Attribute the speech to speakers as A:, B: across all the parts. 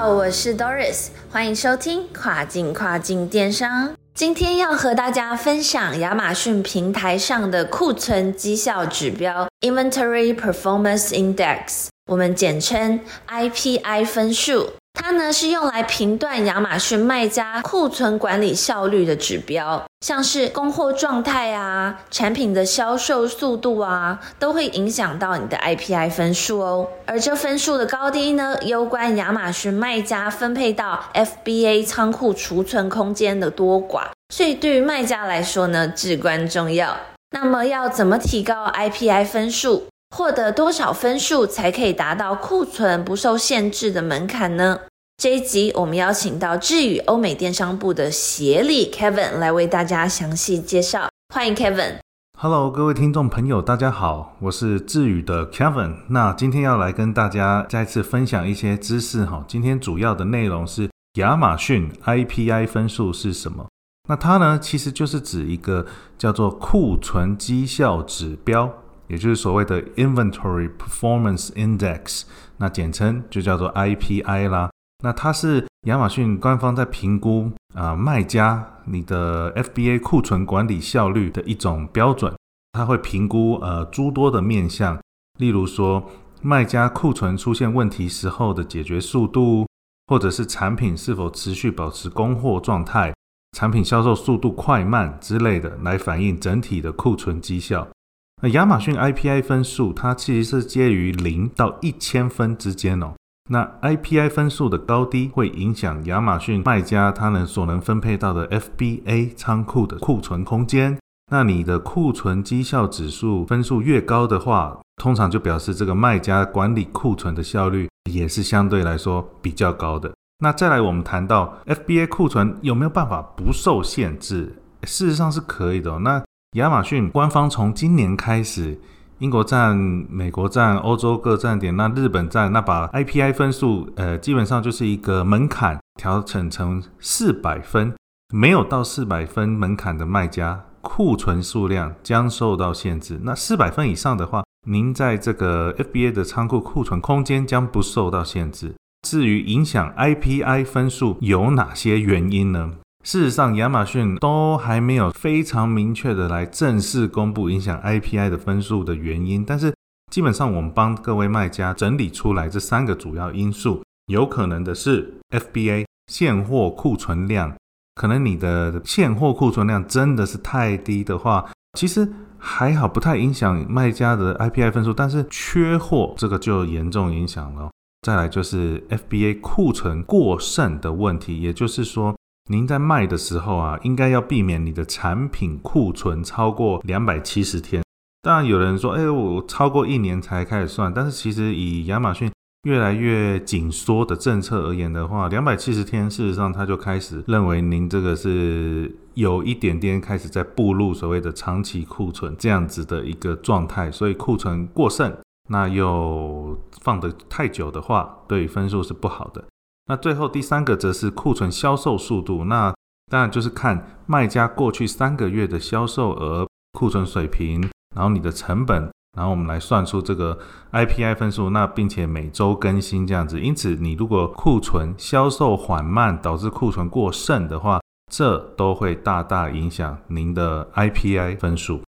A: 好，我是 Doris，欢迎收听跨境跨境电商。今天要和大家分享亚马逊平台上的库存绩效指标 Inventory Performance Index，我们简称 IPI 分数。它呢是用来评断亚马逊卖家库存管理效率的指标，像是供货状态啊、产品的销售速度啊，都会影响到你的 IPI 分数哦。而这分数的高低呢，攸关亚马逊卖家分配到 FBA 仓库储存空间的多寡，所以对于卖家来说呢，至关重要。那么要怎么提高 IPI 分数？获得多少分数才可以达到库存不受限制的门槛呢？这一集我们邀请到智宇欧美电商部的协理 Kevin 来为大家详细介绍。欢迎 Kevin。
B: Hello，各位听众朋友，大家好，我是智宇的 Kevin。那今天要来跟大家再次分享一些知识哈。今天主要的内容是亚马逊 IPI 分数是什么？那它呢，其实就是指一个叫做库存绩效指标。也就是所谓的 Inventory Performance Index，那简称就叫做 IPI 啦。那它是亚马逊官方在评估啊卖家你的 FBA 库存管理效率的一种标准。它会评估呃诸多的面向，例如说卖家库存出现问题时候的解决速度，或者是产品是否持续保持供货状态，产品销售速度快慢之类的，来反映整体的库存绩效。那亚马逊 IPI 分数，它其实是介于零到一千分之间哦。那 IPI 分数的高低会影响亚马逊卖家他能所能分配到的 FBA 仓库的库存空间。那你的库存绩效指数分数越高的话，通常就表示这个卖家管理库存的效率也是相对来说比较高的。那再来，我们谈到 FBA 库存有没有办法不受限制？事实上是可以的。那亚马逊官方从今年开始，英国站、美国站、欧洲各站点，那日本站，那把 IPI 分数，呃，基本上就是一个门槛调整成四百分，没有到四百分门槛的卖家，库存数量将受到限制。那四百分以上的话，您在这个 FBA 的仓库库存空间将不受到限制。至于影响 IPI 分数有哪些原因呢？事实上，亚马逊都还没有非常明确的来正式公布影响 IPI 的分数的原因，但是基本上我们帮各位卖家整理出来这三个主要因素，有可能的是 FBA 现货库存量，可能你的现货库存量真的是太低的话，其实还好不太影响卖家的 IPI 分数，但是缺货这个就严重影响了。再来就是 FBA 库存过剩的问题，也就是说。您在卖的时候啊，应该要避免你的产品库存超过两百七十天。当然，有人说，哎，我超过一年才开始算。但是，其实以亚马逊越来越紧缩的政策而言的话，两百七十天，事实上他就开始认为您这个是有一点点开始在步入所谓的长期库存这样子的一个状态。所以，库存过剩，那又放得太久的话，对分数是不好的。那最后第三个则是库存销售速度，那当然就是看卖家过去三个月的销售额、库存水平，然后你的成本，然后我们来算出这个 IPI 分数，那并且每周更新这样子。因此，你如果库存销售缓慢，导致库存过剩的话，这都会大大影响您的 IPI 分数。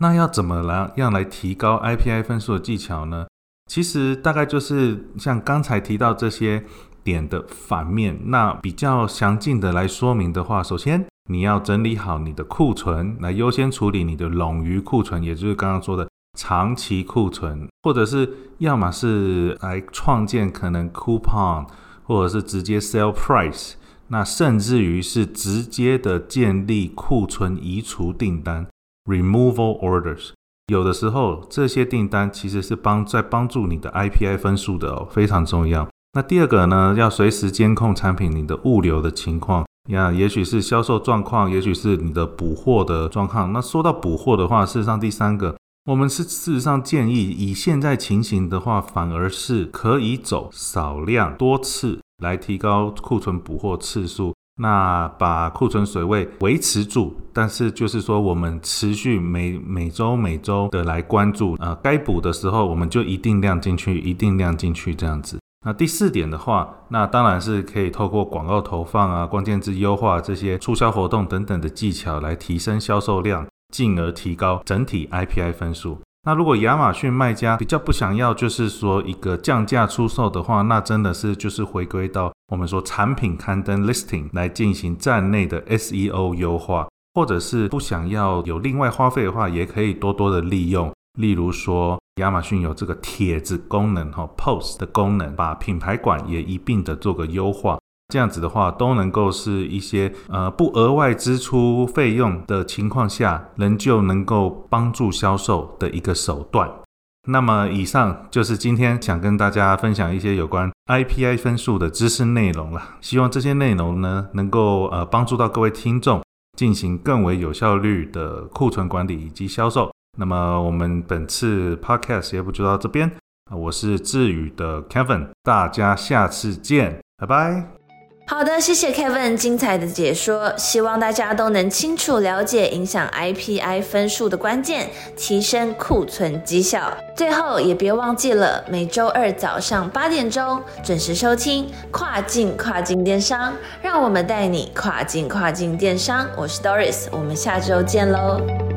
B: 那要怎么来样来提高 IPI 分数的技巧呢？其实大概就是像刚才提到这些。点的反面，那比较详尽的来说明的话，首先你要整理好你的库存，来优先处理你的冗余库存，也就是刚刚说的长期库存，或者是要么是来创建可能 coupon，或者是直接 sell price，那甚至于是直接的建立库存移除订单 removal orders，有的时候这些订单其实是帮在帮助你的 IPI 分数的，哦，非常重要。那第二个呢，要随时监控产品你的物流的情况，呀，也许是销售状况，也许是你的补货的状况。那说到补货的话，事实上第三个，我们是事实上建议以现在情形的话，反而是可以走少量多次来提高库存补货次数，那把库存水位维持住。但是就是说，我们持续每每周每周的来关注，呃，该补的时候我们就一定量进去，一定量进去这样子。那第四点的话，那当然是可以透过广告投放啊、关键字优化这些促销活动等等的技巧来提升销售量，进而提高整体 IPI 分数。那如果亚马逊卖家比较不想要，就是说一个降价出售的话，那真的是就是回归到我们说产品刊登 listing 来进行站内的 SEO 优化，或者是不想要有另外花费的话，也可以多多的利用，例如说。亚马逊有这个帖子功能哈，post 的功能，把品牌馆也一并的做个优化，这样子的话都能够是一些呃不额外支出费用的情况下，仍旧能够帮助销售的一个手段。那么以上就是今天想跟大家分享一些有关 IPI 分数的知识内容了。希望这些内容呢能够呃帮助到各位听众进行更为有效率的库存管理以及销售。那么我们本次 podcast 节目就到这边我是志宇的 Kevin，大家下次见，拜拜。
A: 好的，谢谢 Kevin 精彩的解说，希望大家都能清楚了解影响 IPI 分数的关键，提升库存绩效。最后也别忘记了每周二早上八点钟准时收听跨境跨境电商，让我们带你跨境跨境电商。我是 Doris，我们下周见喽。